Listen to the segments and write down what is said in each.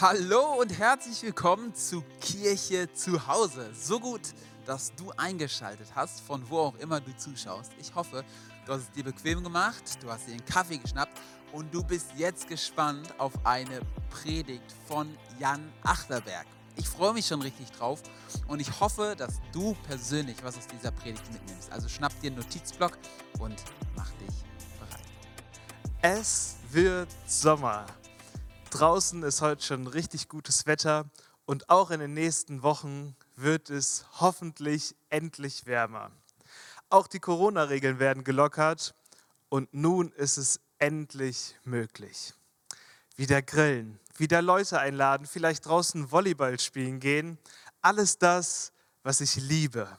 Hallo und herzlich willkommen zu Kirche zu Hause. So gut, dass du eingeschaltet hast, von wo auch immer du zuschaust. Ich hoffe, du hast es dir bequem gemacht, du hast dir einen Kaffee geschnappt und du bist jetzt gespannt auf eine Predigt von Jan Achterberg. Ich freue mich schon richtig drauf und ich hoffe, dass du persönlich was aus dieser Predigt mitnimmst. Also schnapp dir einen Notizblock und mach dich bereit. Es wird Sommer. Draußen ist heute schon richtig gutes Wetter und auch in den nächsten Wochen wird es hoffentlich endlich wärmer. Auch die Corona-Regeln werden gelockert und nun ist es endlich möglich. Wieder grillen, wieder Leute einladen, vielleicht draußen Volleyball spielen gehen. Alles das, was ich liebe.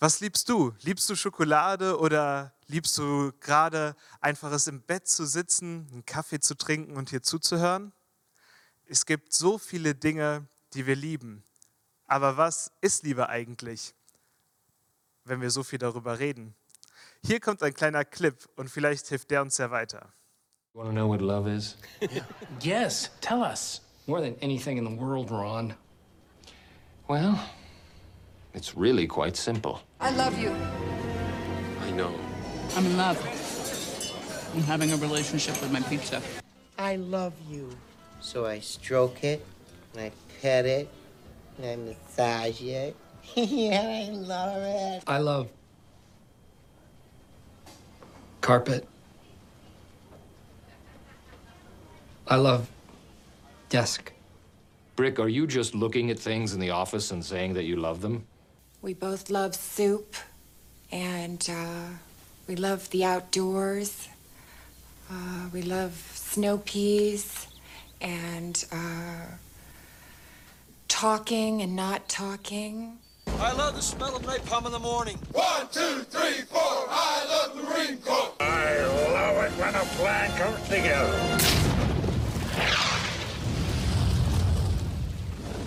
Was liebst du? Liebst du Schokolade oder liebst du gerade einfach es im Bett zu sitzen, einen Kaffee zu trinken und hier zuzuhören? Es gibt so viele Dinge, die wir lieben. Aber was ist Liebe eigentlich, wenn wir so viel darüber reden? Hier kommt ein kleiner Clip und vielleicht hilft der uns ja weiter. You want to know what love is? Yes, tell us. More than anything in the world, Ron. Well, it's really quite simple. I love you. I know. I'm in love. I'm having a relationship with my pizza. I love you. So I stroke it, and I pet it, and I massage it. yeah, I love it. I love carpet. I love desk. Brick, are you just looking at things in the office and saying that you love them? We both love soup, and uh, we love the outdoors. Uh, we love snow peas, and uh, talking and not talking. I love the smell of napalm in the morning. One, two, three, four. I love the Marine Corps. I love it when a plan comes together.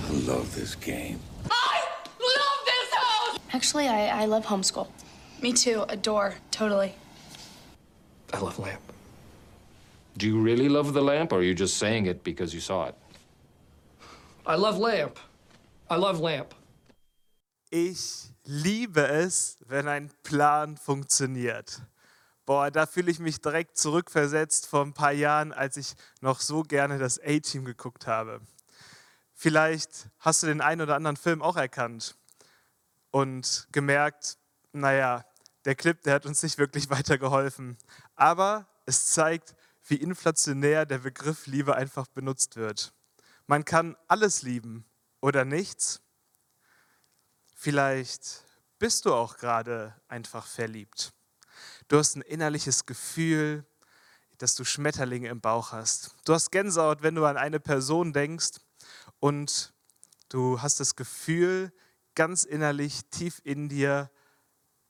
I love this game. I love this house! Actually, I, I love homeschool. Me too. Adore. Totally. I love lamp. Do you really love the lamp, or are you just saying it because you saw it? I love lamp. I love lamp. Ich liebe es, wenn ein Plan funktioniert. Boah, da fühle ich mich direkt zurückversetzt vor ein paar Jahren, als ich noch so gerne das A-Team geguckt habe. Vielleicht hast du den einen oder anderen Film auch erkannt und gemerkt, naja, der Clip, der hat uns nicht wirklich weitergeholfen. Aber es zeigt, wie inflationär der Begriff Liebe einfach benutzt wird. Man kann alles lieben oder nichts. Vielleicht bist du auch gerade einfach verliebt. Du hast ein innerliches Gefühl, dass du Schmetterlinge im Bauch hast. Du hast Gänsehaut, wenn du an eine Person denkst und du hast das Gefühl, ganz innerlich, tief in dir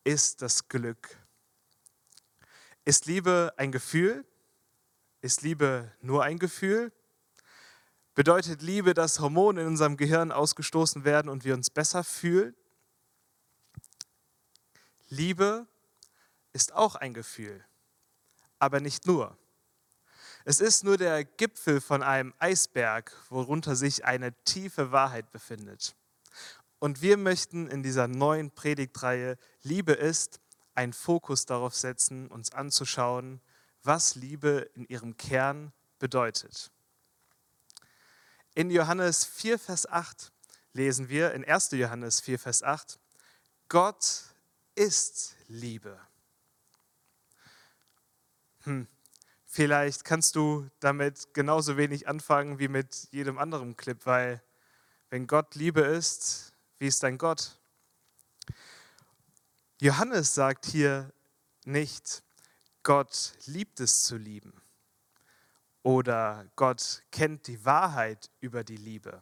ist das Glück. Ist Liebe ein Gefühl? Ist Liebe nur ein Gefühl? Bedeutet Liebe, dass Hormone in unserem Gehirn ausgestoßen werden und wir uns besser fühlen? Liebe ist auch ein Gefühl, aber nicht nur. Es ist nur der Gipfel von einem Eisberg, worunter sich eine tiefe Wahrheit befindet. Und wir möchten in dieser neuen Predigtreihe Liebe ist einen Fokus darauf setzen, uns anzuschauen, was Liebe in ihrem Kern bedeutet. In Johannes 4, Vers 8 lesen wir, in 1. Johannes 4, Vers 8, Gott ist Liebe. Hm. Vielleicht kannst du damit genauso wenig anfangen wie mit jedem anderen Clip, weil wenn Gott Liebe ist, wie ist dein Gott? Johannes sagt hier nicht, Gott liebt es zu lieben oder Gott kennt die Wahrheit über die Liebe.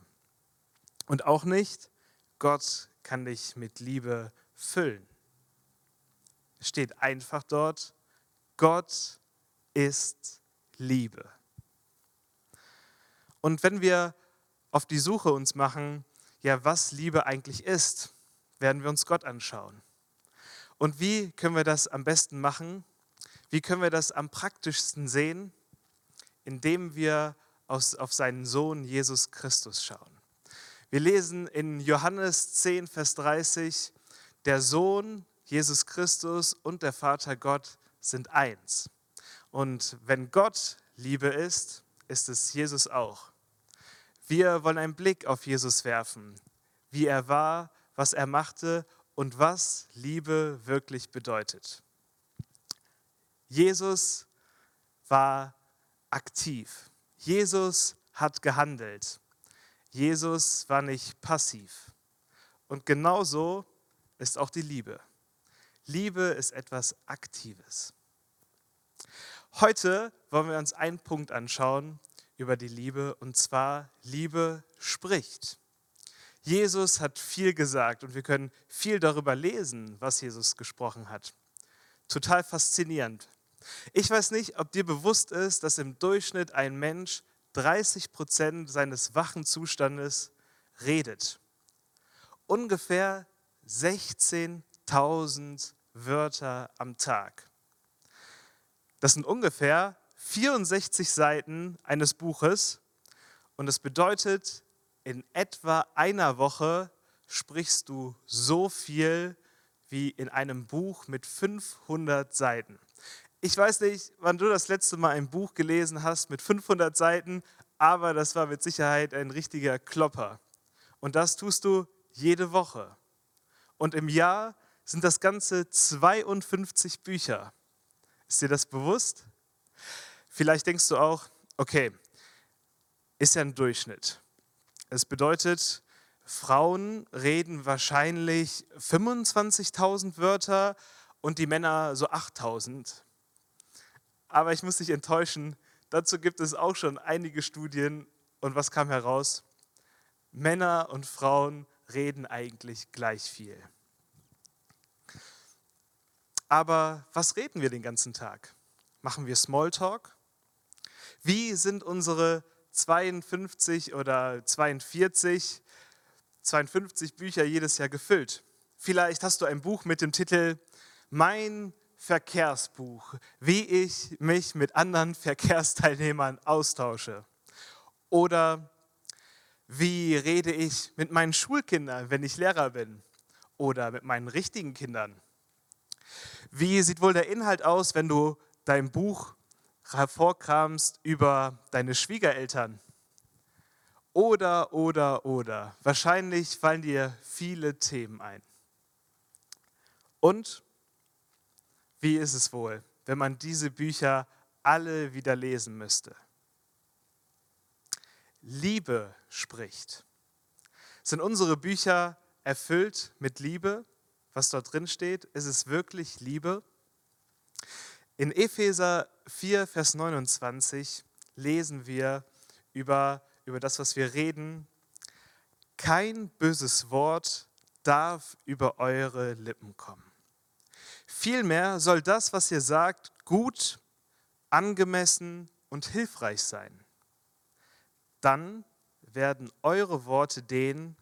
Und auch nicht, Gott kann dich mit Liebe füllen. Es steht einfach dort, Gott ist Liebe. Und wenn wir auf die Suche uns machen, ja, was Liebe eigentlich ist, werden wir uns Gott anschauen. Und wie können wir das am besten machen? Wie können wir das am praktischsten sehen? Indem wir auf, auf seinen Sohn Jesus Christus schauen. Wir lesen in Johannes 10, Vers 30, der Sohn Jesus Christus und der Vater Gott sind eins. Und wenn Gott Liebe ist, ist es Jesus auch. Wir wollen einen Blick auf Jesus werfen, wie er war, was er machte und was Liebe wirklich bedeutet. Jesus war aktiv. Jesus hat gehandelt. Jesus war nicht passiv. Und genauso ist auch die Liebe. Liebe ist etwas Aktives. Heute wollen wir uns einen Punkt anschauen über die Liebe, und zwar Liebe spricht. Jesus hat viel gesagt und wir können viel darüber lesen, was Jesus gesprochen hat. Total faszinierend. Ich weiß nicht, ob dir bewusst ist, dass im Durchschnitt ein Mensch 30 Prozent seines wachen Zustandes redet. Ungefähr 16.000 Wörter am Tag. Das sind ungefähr 64 Seiten eines Buches und das bedeutet, in etwa einer Woche sprichst du so viel wie in einem Buch mit 500 Seiten. Ich weiß nicht, wann du das letzte Mal ein Buch gelesen hast mit 500 Seiten, aber das war mit Sicherheit ein richtiger Klopper. Und das tust du jede Woche. Und im Jahr sind das Ganze 52 Bücher. Ist dir das bewusst? Vielleicht denkst du auch, okay, ist ja ein Durchschnitt. Es bedeutet, Frauen reden wahrscheinlich 25.000 Wörter und die Männer so 8.000. Aber ich muss dich enttäuschen, dazu gibt es auch schon einige Studien. Und was kam heraus? Männer und Frauen reden eigentlich gleich viel. Aber was reden wir den ganzen Tag? Machen wir Smalltalk? Wie sind unsere 52 oder 42, 52 Bücher jedes Jahr gefüllt? Vielleicht hast du ein Buch mit dem Titel Mein Verkehrsbuch, wie ich mich mit anderen Verkehrsteilnehmern austausche. Oder wie rede ich mit meinen Schulkindern, wenn ich Lehrer bin? Oder mit meinen richtigen Kindern? Wie sieht wohl der Inhalt aus, wenn du dein Buch hervorkramst über deine Schwiegereltern? Oder, oder, oder. Wahrscheinlich fallen dir viele Themen ein. Und wie ist es wohl, wenn man diese Bücher alle wieder lesen müsste? Liebe spricht. Sind unsere Bücher erfüllt mit Liebe? Was dort drin steht, ist es wirklich Liebe? In Epheser 4, Vers 29 lesen wir über, über das, was wir reden. Kein böses Wort darf über eure Lippen kommen. Vielmehr soll das, was ihr sagt, gut, angemessen und hilfreich sein. Dann werden eure Worte denen,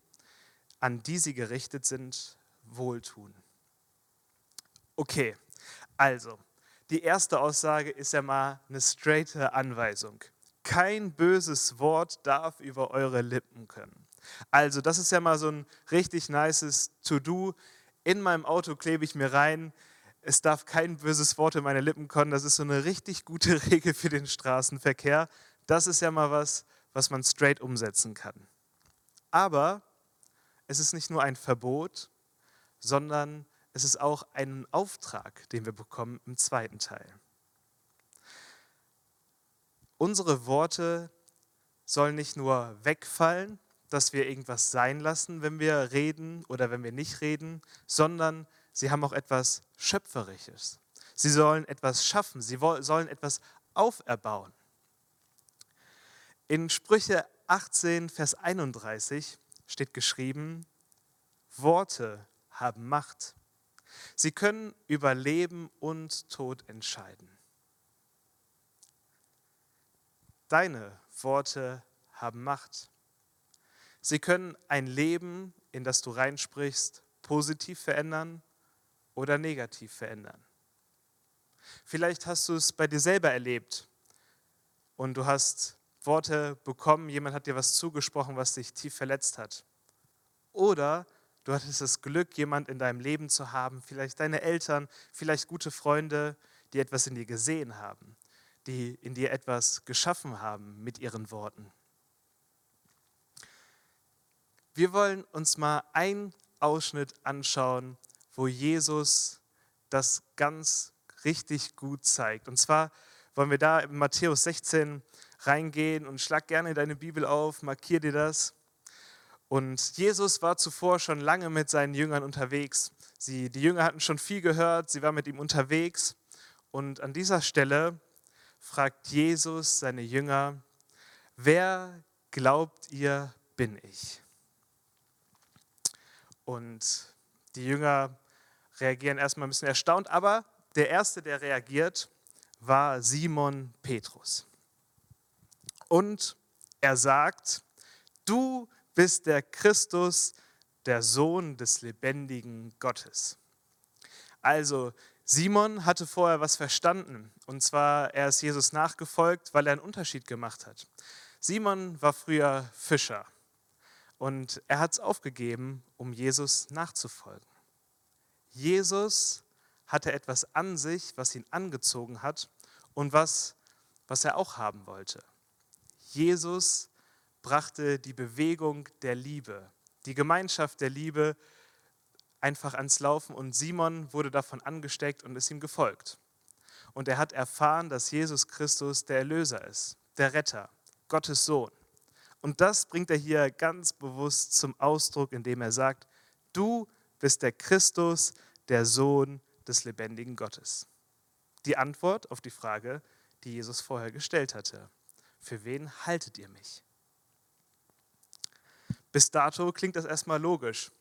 an die sie gerichtet sind, wohltun. Okay, also, die erste Aussage ist ja mal eine straighte Anweisung. Kein böses Wort darf über eure Lippen können. Also, das ist ja mal so ein richtig nices To-Do. In meinem Auto klebe ich mir rein, es darf kein böses Wort in meine Lippen kommen. Das ist so eine richtig gute Regel für den Straßenverkehr. Das ist ja mal was, was man straight umsetzen kann. Aber es ist nicht nur ein Verbot, sondern es ist auch ein Auftrag, den wir bekommen im zweiten Teil. Unsere Worte sollen nicht nur wegfallen, dass wir irgendwas sein lassen, wenn wir reden oder wenn wir nicht reden, sondern sie haben auch etwas Schöpferisches. Sie sollen etwas schaffen, sie sollen etwas auferbauen. In Sprüche 18, Vers 31 steht geschrieben, Worte haben Macht. Sie können über Leben und Tod entscheiden. Deine Worte haben Macht. Sie können ein Leben, in das du reinsprichst, positiv verändern oder negativ verändern. Vielleicht hast du es bei dir selber erlebt und du hast Worte bekommen, jemand hat dir was zugesprochen, was dich tief verletzt hat. Oder du hattest das Glück, jemand in deinem Leben zu haben, vielleicht deine Eltern, vielleicht gute Freunde, die etwas in dir gesehen haben, die in dir etwas geschaffen haben mit ihren Worten. Wir wollen uns mal einen Ausschnitt anschauen, wo Jesus das ganz richtig gut zeigt. Und zwar wollen wir da in Matthäus 16 reingehen und schlag gerne deine Bibel auf, markier dir das. Und Jesus war zuvor schon lange mit seinen Jüngern unterwegs. Sie, die Jünger hatten schon viel gehört, sie waren mit ihm unterwegs. Und an dieser Stelle fragt Jesus seine Jünger, wer glaubt ihr bin ich? Und die Jünger reagieren erstmal ein bisschen erstaunt, aber der Erste, der reagiert, war Simon Petrus. Und er sagt, du bist der Christus, der Sohn des lebendigen Gottes. Also Simon hatte vorher was verstanden, und zwar er ist Jesus nachgefolgt, weil er einen Unterschied gemacht hat. Simon war früher Fischer und er hat es aufgegeben, um Jesus nachzufolgen. Jesus hatte etwas an sich, was ihn angezogen hat und was, was er auch haben wollte. Jesus brachte die Bewegung der Liebe, die Gemeinschaft der Liebe einfach ans Laufen und Simon wurde davon angesteckt und ist ihm gefolgt. Und er hat erfahren, dass Jesus Christus der Erlöser ist, der Retter, Gottes Sohn. Und das bringt er hier ganz bewusst zum Ausdruck, indem er sagt, du bist der Christus, der Sohn des lebendigen Gottes. Die Antwort auf die Frage, die Jesus vorher gestellt hatte. Für wen haltet ihr mich? Bis dato klingt das erstmal logisch,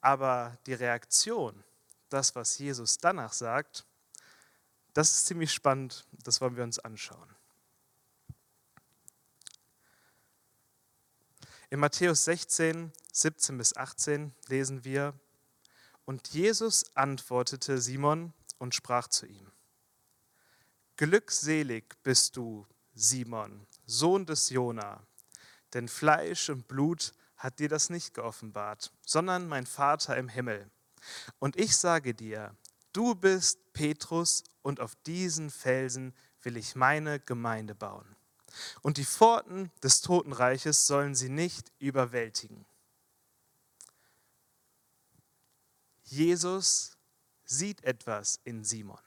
aber die Reaktion, das, was Jesus danach sagt, das ist ziemlich spannend, das wollen wir uns anschauen. In Matthäus 16, 17 bis 18 lesen wir, und Jesus antwortete Simon und sprach zu ihm, Glückselig bist du, Simon, Sohn des Jona, denn Fleisch und Blut hat dir das nicht geoffenbart, sondern mein Vater im Himmel. Und ich sage dir, du bist Petrus und auf diesen Felsen will ich meine Gemeinde bauen. Und die Pforten des Totenreiches sollen sie nicht überwältigen. Jesus sieht etwas in Simon.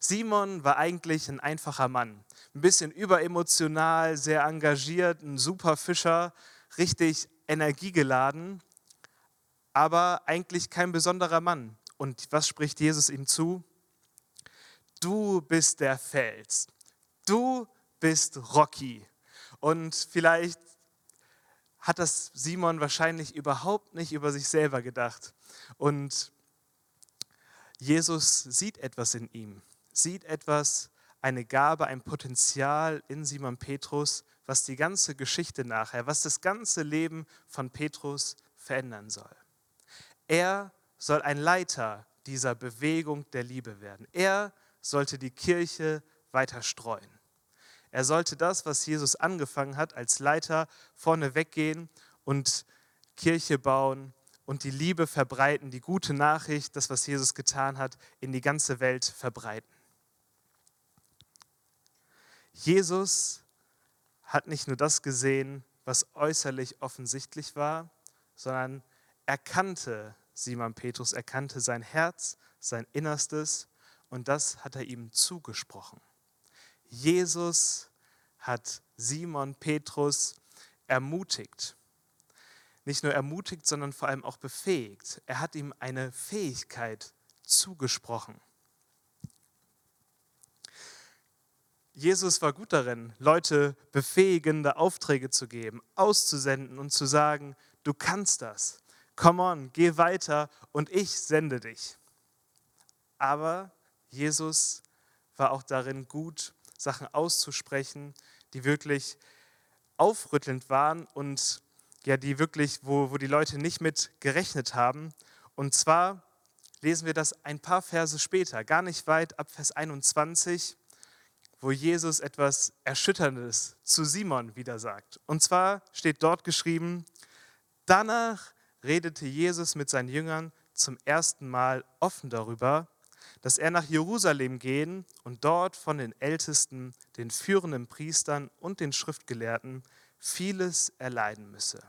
Simon war eigentlich ein einfacher Mann, ein bisschen überemotional, sehr engagiert, ein super Fischer, richtig energiegeladen, aber eigentlich kein besonderer Mann. Und was spricht Jesus ihm zu? Du bist der Fels. Du bist Rocky. Und vielleicht hat das Simon wahrscheinlich überhaupt nicht über sich selber gedacht. Und Jesus sieht etwas in ihm, sieht etwas, eine Gabe, ein Potenzial in Simon Petrus, was die ganze Geschichte nachher, was das ganze Leben von Petrus verändern soll. Er soll ein Leiter dieser Bewegung der Liebe werden. Er sollte die Kirche weiter streuen. Er sollte das, was Jesus angefangen hat, als Leiter vorne weggehen und Kirche bauen und die Liebe verbreiten, die gute Nachricht, das, was Jesus getan hat, in die ganze Welt verbreiten. Jesus hat nicht nur das gesehen, was äußerlich offensichtlich war, sondern erkannte Simon Petrus, erkannte sein Herz, sein Innerstes und das hat er ihm zugesprochen. Jesus hat Simon Petrus ermutigt. Nicht nur ermutigt, sondern vor allem auch befähigt. Er hat ihm eine Fähigkeit zugesprochen. Jesus war gut darin, Leute befähigende Aufträge zu geben, auszusenden und zu sagen, du kannst das. Come on, geh weiter und ich sende dich. Aber Jesus war auch darin gut, Sachen auszusprechen, die wirklich aufrüttelnd waren und ja, die wirklich, wo, wo die Leute nicht mit gerechnet haben. Und zwar lesen wir das ein paar Verse später, gar nicht weit ab Vers 21, wo Jesus etwas Erschütterndes zu Simon wieder sagt. Und zwar steht dort geschrieben, danach redete Jesus mit seinen Jüngern zum ersten Mal offen darüber, dass er nach Jerusalem gehen und dort von den Ältesten, den führenden Priestern und den Schriftgelehrten vieles erleiden müsse.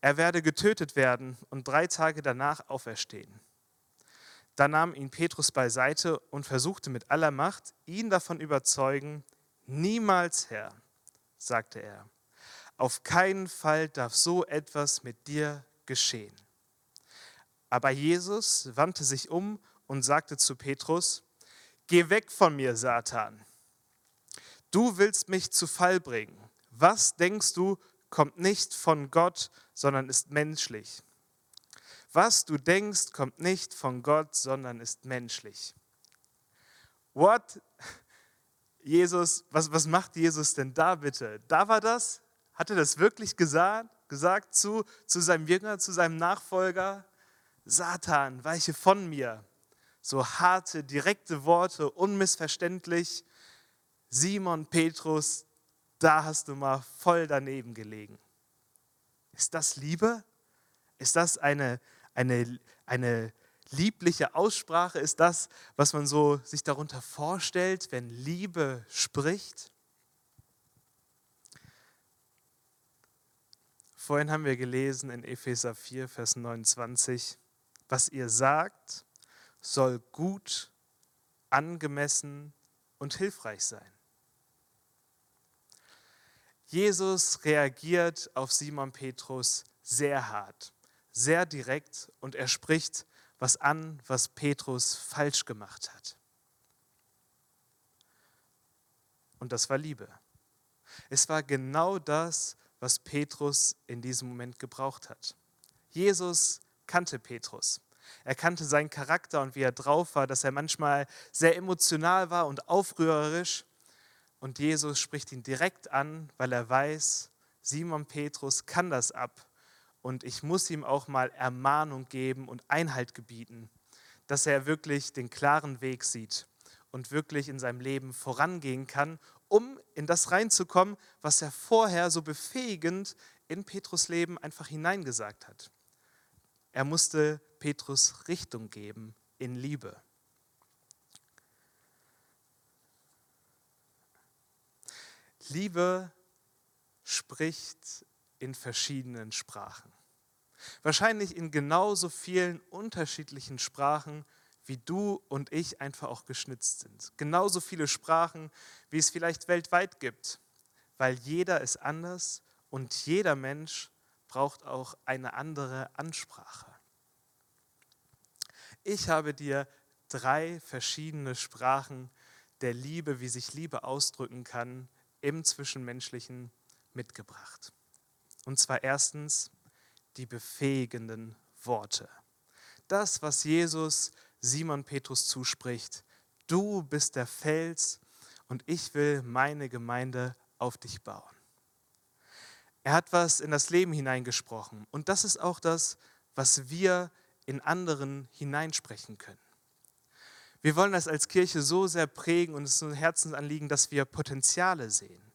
Er werde getötet werden und drei Tage danach auferstehen. Da nahm ihn Petrus beiseite und versuchte mit aller Macht, ihn davon überzeugen, niemals Herr, sagte er, auf keinen Fall darf so etwas mit dir geschehen. Aber Jesus wandte sich um und sagte zu Petrus, Geh weg von mir, Satan. Du willst mich zu Fall bringen. Was denkst du, kommt nicht von Gott, sondern ist menschlich. Was du denkst, kommt nicht von Gott, sondern ist menschlich. What? Jesus, was, was macht Jesus denn da bitte? Da war das? Hat er das wirklich gesagt, gesagt zu, zu seinem Jünger, zu seinem Nachfolger? Satan, weiche von mir. So harte, direkte Worte, unmissverständlich. Simon Petrus, da hast du mal voll daneben gelegen. Ist das Liebe? Ist das eine, eine, eine liebliche Aussprache? Ist das, was man so sich darunter vorstellt, wenn Liebe spricht? Vorhin haben wir gelesen in Epheser 4, Vers 29, was ihr sagt, soll gut, angemessen und hilfreich sein. Jesus reagiert auf Simon Petrus sehr hart, sehr direkt und er spricht was an, was Petrus falsch gemacht hat. Und das war Liebe. Es war genau das, was Petrus in diesem Moment gebraucht hat. Jesus kannte Petrus. Er kannte seinen Charakter und wie er drauf war, dass er manchmal sehr emotional war und aufrührerisch. Und Jesus spricht ihn direkt an, weil er weiß, Simon Petrus kann das ab. Und ich muss ihm auch mal Ermahnung geben und Einhalt gebieten, dass er wirklich den klaren Weg sieht und wirklich in seinem Leben vorangehen kann, um in das reinzukommen, was er vorher so befähigend in Petrus Leben einfach hineingesagt hat. Er musste Petrus Richtung geben in Liebe. Liebe spricht in verschiedenen Sprachen. Wahrscheinlich in genauso vielen unterschiedlichen Sprachen, wie du und ich einfach auch geschnitzt sind. Genauso viele Sprachen, wie es vielleicht weltweit gibt, weil jeder ist anders und jeder Mensch braucht auch eine andere Ansprache. Ich habe dir drei verschiedene Sprachen der Liebe, wie sich Liebe ausdrücken kann, im Zwischenmenschlichen mitgebracht. Und zwar erstens die befähigenden Worte. Das, was Jesus Simon Petrus zuspricht. Du bist der Fels und ich will meine Gemeinde auf dich bauen. Er hat was in das Leben hineingesprochen und das ist auch das, was wir in anderen hineinsprechen können. Wir wollen das als Kirche so sehr prägen und es ist ein Herzensanliegen, dass wir Potenziale sehen,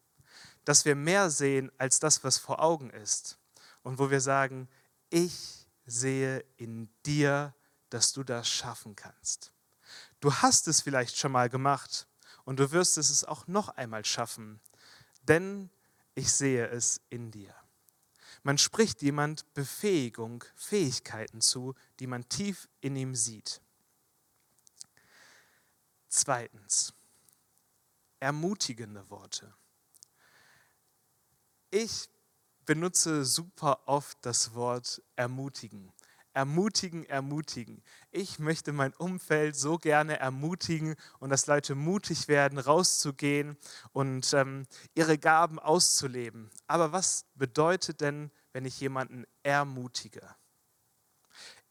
dass wir mehr sehen als das, was vor Augen ist und wo wir sagen, ich sehe in dir, dass du das schaffen kannst. Du hast es vielleicht schon mal gemacht und du wirst es auch noch einmal schaffen, denn ich sehe es in dir. Man spricht jemand Befähigung, Fähigkeiten zu, die man tief in ihm sieht. Zweitens, ermutigende Worte. Ich benutze super oft das Wort ermutigen. Ermutigen, ermutigen. Ich möchte mein Umfeld so gerne ermutigen und dass Leute mutig werden, rauszugehen und ähm, ihre Gaben auszuleben. Aber was bedeutet denn, wenn ich jemanden ermutige?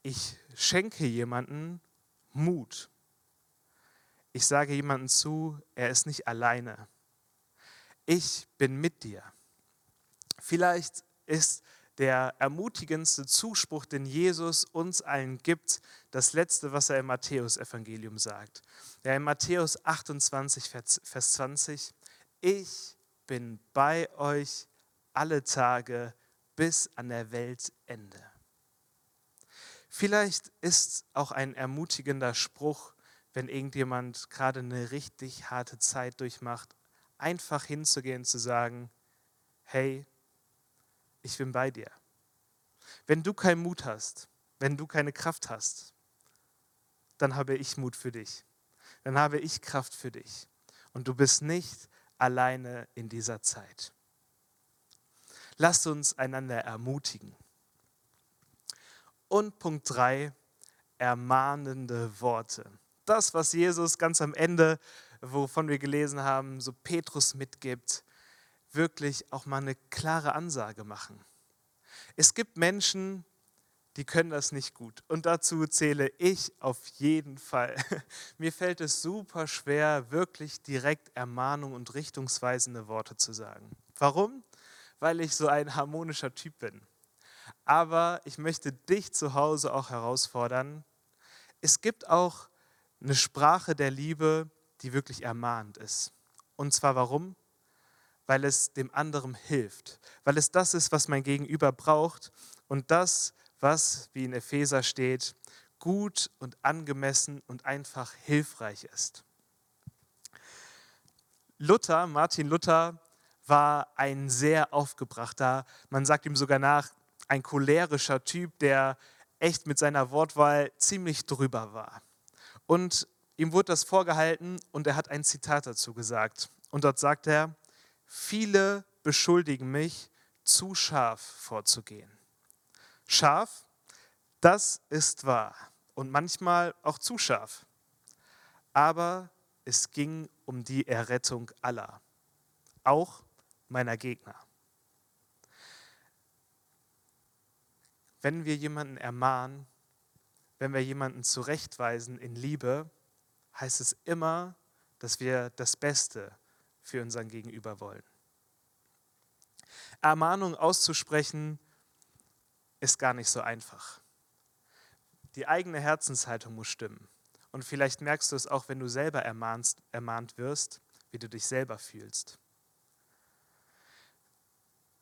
Ich schenke jemanden Mut ich sage jemandem zu, er ist nicht alleine. Ich bin mit dir. Vielleicht ist der ermutigendste Zuspruch, den Jesus uns allen gibt, das letzte, was er im Matthäus-Evangelium sagt. Ja, in Matthäus 28, Vers 20, ich bin bei euch alle Tage bis an der Weltende. Vielleicht ist auch ein ermutigender Spruch, wenn irgendjemand gerade eine richtig harte Zeit durchmacht, einfach hinzugehen zu sagen, hey, ich bin bei dir. Wenn du keinen Mut hast, wenn du keine Kraft hast, dann habe ich Mut für dich. Dann habe ich Kraft für dich. Und du bist nicht alleine in dieser Zeit. Lasst uns einander ermutigen. Und Punkt 3, ermahnende Worte. Das, was Jesus ganz am Ende, wovon wir gelesen haben, so Petrus mitgibt, wirklich auch mal eine klare Ansage machen. Es gibt Menschen, die können das nicht gut. Und dazu zähle ich auf jeden Fall. Mir fällt es super schwer, wirklich direkt Ermahnung und richtungsweisende Worte zu sagen. Warum? Weil ich so ein harmonischer Typ bin. Aber ich möchte dich zu Hause auch herausfordern. Es gibt auch eine Sprache der Liebe, die wirklich ermahnt ist. Und zwar warum? Weil es dem anderen hilft. Weil es das ist, was mein Gegenüber braucht. Und das, was, wie in Epheser steht, gut und angemessen und einfach hilfreich ist. Luther, Martin Luther, war ein sehr aufgebrachter, man sagt ihm sogar nach, ein cholerischer Typ, der echt mit seiner Wortwahl ziemlich drüber war. Und ihm wurde das vorgehalten und er hat ein Zitat dazu gesagt. Und dort sagt er, viele beschuldigen mich, zu scharf vorzugehen. Scharf, das ist wahr und manchmal auch zu scharf. Aber es ging um die Errettung aller, auch meiner Gegner. Wenn wir jemanden ermahnen, wenn wir jemanden zurechtweisen in Liebe, heißt es immer, dass wir das Beste für unseren Gegenüber wollen. Ermahnung auszusprechen ist gar nicht so einfach. Die eigene Herzenshaltung muss stimmen. Und vielleicht merkst du es auch, wenn du selber ermahnst, ermahnt wirst, wie du dich selber fühlst.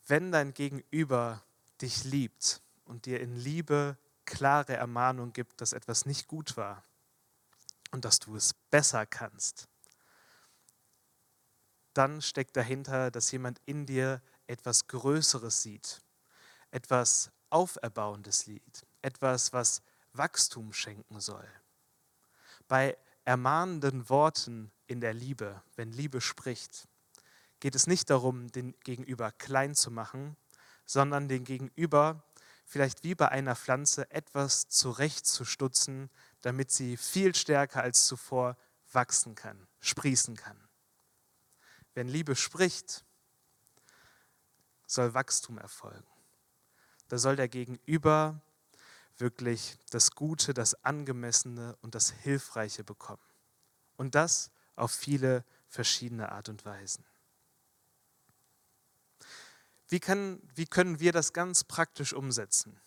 Wenn dein Gegenüber dich liebt und dir in Liebe klare Ermahnung gibt, dass etwas nicht gut war und dass du es besser kannst, dann steckt dahinter, dass jemand in dir etwas Größeres sieht, etwas Auferbauendes sieht, etwas, was Wachstum schenken soll. Bei ermahnenden Worten in der Liebe, wenn Liebe spricht, geht es nicht darum, den Gegenüber klein zu machen, sondern den Gegenüber vielleicht wie bei einer Pflanze etwas zurechtzustutzen, damit sie viel stärker als zuvor wachsen kann, sprießen kann. Wenn Liebe spricht, soll Wachstum erfolgen. Da soll der Gegenüber wirklich das Gute, das Angemessene und das Hilfreiche bekommen. Und das auf viele verschiedene Art und Weisen. Wie, kann, wie können wir das ganz praktisch umsetzen?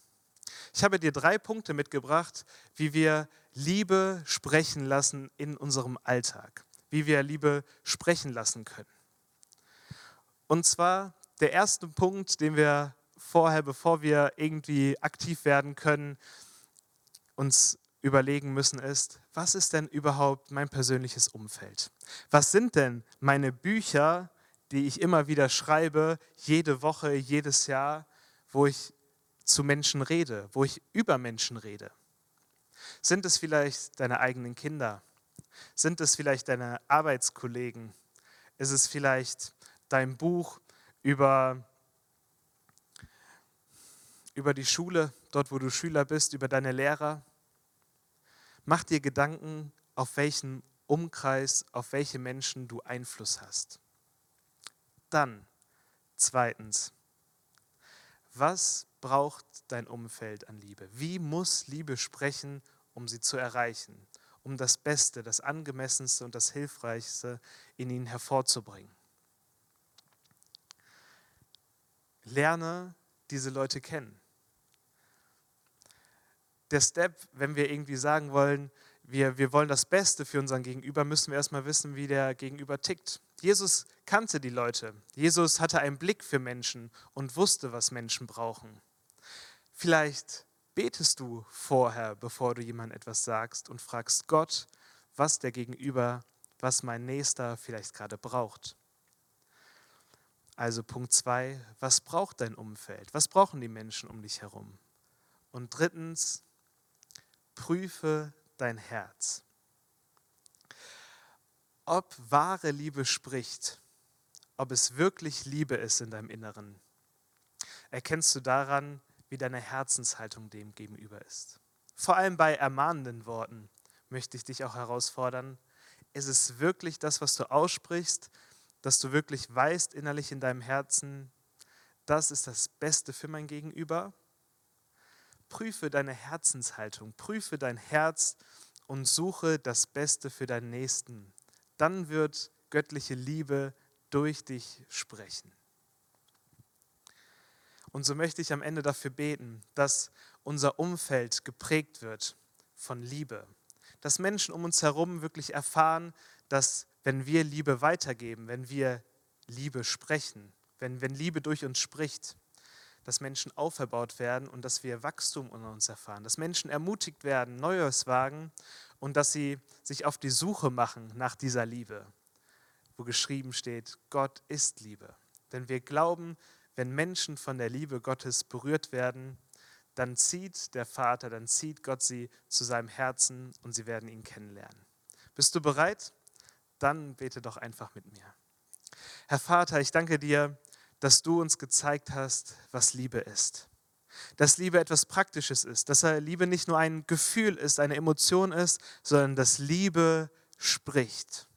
Ich habe dir drei Punkte mitgebracht, wie wir Liebe sprechen lassen in unserem Alltag, wie wir Liebe sprechen lassen können. Und zwar der erste Punkt, den wir vorher, bevor wir irgendwie aktiv werden können, uns überlegen müssen, ist, was ist denn überhaupt mein persönliches Umfeld? Was sind denn meine Bücher, die ich immer wieder schreibe, jede Woche, jedes Jahr, wo ich zu Menschen rede, wo ich über Menschen rede? Sind es vielleicht deine eigenen Kinder? Sind es vielleicht deine Arbeitskollegen? Ist es vielleicht dein Buch über, über die Schule, dort wo du Schüler bist, über deine Lehrer? Mach dir Gedanken, auf welchen Umkreis, auf welche Menschen du Einfluss hast. Dann, zweitens, was braucht dein Umfeld an Liebe? Wie muss Liebe sprechen, um sie zu erreichen, um das Beste, das Angemessenste und das Hilfreichste in ihnen hervorzubringen? Lerne diese Leute kennen. Der Step, wenn wir irgendwie sagen wollen, wir, wir wollen das Beste für unseren Gegenüber, müssen wir erstmal wissen, wie der Gegenüber tickt. Jesus kannte die Leute. Jesus hatte einen Blick für Menschen und wusste, was Menschen brauchen. Vielleicht betest du vorher, bevor du jemandem etwas sagst und fragst Gott, was der Gegenüber, was mein Nächster vielleicht gerade braucht. Also Punkt zwei, was braucht dein Umfeld? Was brauchen die Menschen um dich herum? Und drittens, prüfe dein Herz. Ob wahre Liebe spricht, ob es wirklich Liebe ist in deinem Inneren, erkennst du daran, wie deine Herzenshaltung dem gegenüber ist. Vor allem bei ermahnenden Worten möchte ich dich auch herausfordern. Ist es wirklich das, was du aussprichst, dass du wirklich weißt innerlich in deinem Herzen, das ist das Beste für mein Gegenüber? Prüfe deine Herzenshaltung, prüfe dein Herz und suche das Beste für deinen Nächsten. Dann wird göttliche Liebe durch dich sprechen. Und so möchte ich am Ende dafür beten, dass unser Umfeld geprägt wird von Liebe. Dass Menschen um uns herum wirklich erfahren, dass wenn wir Liebe weitergeben, wenn wir Liebe sprechen, wenn, wenn Liebe durch uns spricht, dass Menschen auferbaut werden und dass wir Wachstum unter uns erfahren, dass Menschen ermutigt werden, Neues wagen und dass sie sich auf die Suche machen nach dieser Liebe, wo geschrieben steht, Gott ist Liebe. Denn wir glauben, wenn Menschen von der Liebe Gottes berührt werden, dann zieht der Vater, dann zieht Gott sie zu seinem Herzen und sie werden ihn kennenlernen. Bist du bereit? Dann bete doch einfach mit mir. Herr Vater, ich danke dir, dass du uns gezeigt hast, was Liebe ist. Dass Liebe etwas Praktisches ist, dass Liebe nicht nur ein Gefühl ist, eine Emotion ist, sondern dass Liebe spricht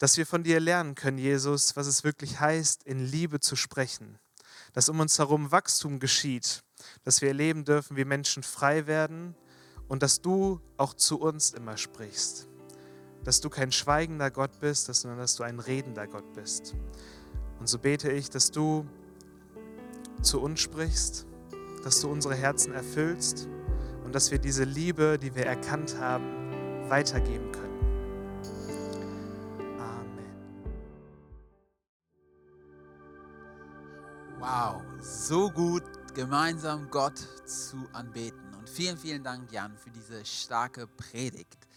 dass wir von dir lernen können, Jesus, was es wirklich heißt, in Liebe zu sprechen. Dass um uns herum Wachstum geschieht, dass wir erleben dürfen, wie Menschen frei werden und dass du auch zu uns immer sprichst. Dass du kein schweigender Gott bist, sondern dass du ein redender Gott bist. Und so bete ich, dass du zu uns sprichst, dass du unsere Herzen erfüllst und dass wir diese Liebe, die wir erkannt haben, weitergeben können. Wow, so gut gemeinsam Gott zu anbeten. Und vielen, vielen Dank, Jan, für diese starke Predigt.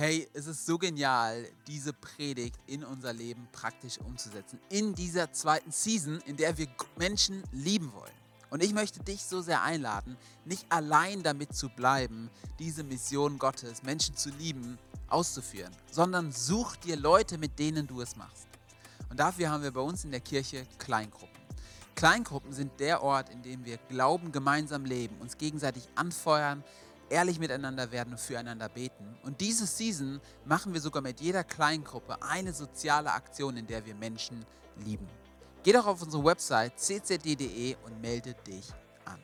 Hey, es ist so genial, diese Predigt in unser Leben praktisch umzusetzen. In dieser zweiten Season, in der wir Menschen lieben wollen. Und ich möchte dich so sehr einladen, nicht allein damit zu bleiben, diese Mission Gottes, Menschen zu lieben, auszuführen, sondern such dir Leute, mit denen du es machst. Und dafür haben wir bei uns in der Kirche Kleingruppen. Kleingruppen sind der Ort, in dem wir Glauben gemeinsam leben, uns gegenseitig anfeuern, ehrlich miteinander werden und füreinander beten. Und diese Season machen wir sogar mit jeder Kleingruppe eine soziale Aktion, in der wir Menschen lieben. Geh doch auf unsere Website ccd.de und melde dich an.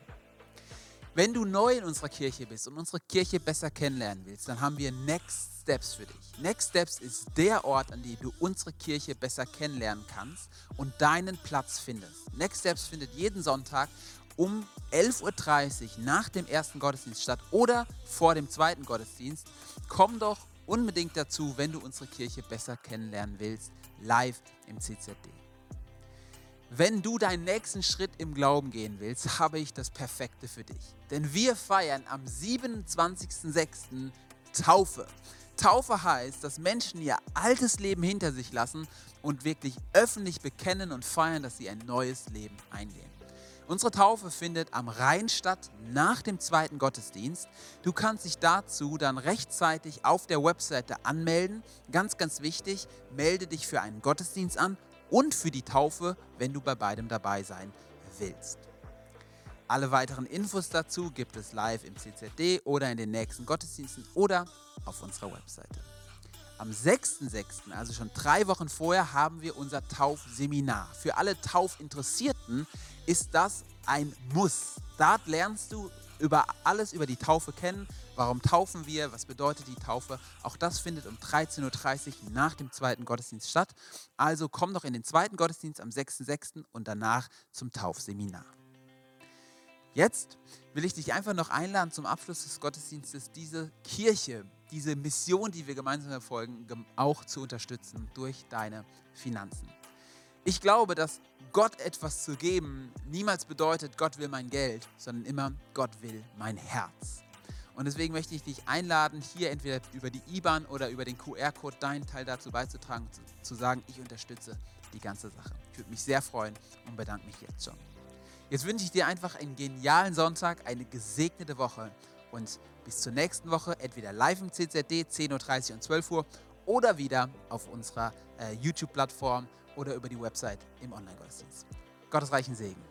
Wenn du neu in unserer Kirche bist und unsere Kirche besser kennenlernen willst, dann haben wir Next Steps für dich. Next Steps ist der Ort, an dem du unsere Kirche besser kennenlernen kannst und deinen Platz findest. Next Steps findet jeden Sonntag um 11.30 Uhr nach dem ersten Gottesdienst statt oder vor dem zweiten Gottesdienst. Komm doch unbedingt dazu, wenn du unsere Kirche besser kennenlernen willst, live im CZD. Wenn du deinen nächsten Schritt im Glauben gehen willst, habe ich das Perfekte für dich. Denn wir feiern am 27.06. Taufe. Taufe heißt, dass Menschen ihr altes Leben hinter sich lassen und wirklich öffentlich bekennen und feiern, dass sie ein neues Leben eingehen. Unsere Taufe findet am Rhein statt nach dem zweiten Gottesdienst. Du kannst dich dazu dann rechtzeitig auf der Webseite anmelden. Ganz, ganz wichtig, melde dich für einen Gottesdienst an und für die Taufe, wenn du bei beidem dabei sein willst. Alle weiteren Infos dazu gibt es live im CZD oder in den nächsten Gottesdiensten oder auf unserer Webseite. Am 6.6., also schon drei Wochen vorher, haben wir unser Taufseminar. Für alle Taufinteressierten ist das ein Muss. Dort lernst du über alles über die Taufe kennen. Warum taufen wir? Was bedeutet die Taufe? Auch das findet um 13.30 Uhr nach dem zweiten Gottesdienst statt. Also komm doch in den zweiten Gottesdienst am 6.6. und danach zum Taufseminar. Jetzt will ich dich einfach noch einladen, zum Abschluss des Gottesdienstes diese Kirche, diese Mission, die wir gemeinsam verfolgen, auch zu unterstützen durch deine Finanzen. Ich glaube, dass Gott etwas zu geben niemals bedeutet, Gott will mein Geld, sondern immer, Gott will mein Herz. Und deswegen möchte ich dich einladen, hier entweder über die IBAN oder über den QR-Code deinen Teil dazu beizutragen, zu, zu sagen, ich unterstütze die ganze Sache. Ich würde mich sehr freuen und bedanke mich jetzt schon. Jetzt wünsche ich dir einfach einen genialen Sonntag, eine gesegnete Woche und bis zur nächsten Woche, entweder live im CZD 10.30 Uhr und 12 Uhr oder wieder auf unserer äh, YouTube-Plattform oder über die Website im Online-Gottesdienst. Gottes reichen Segen.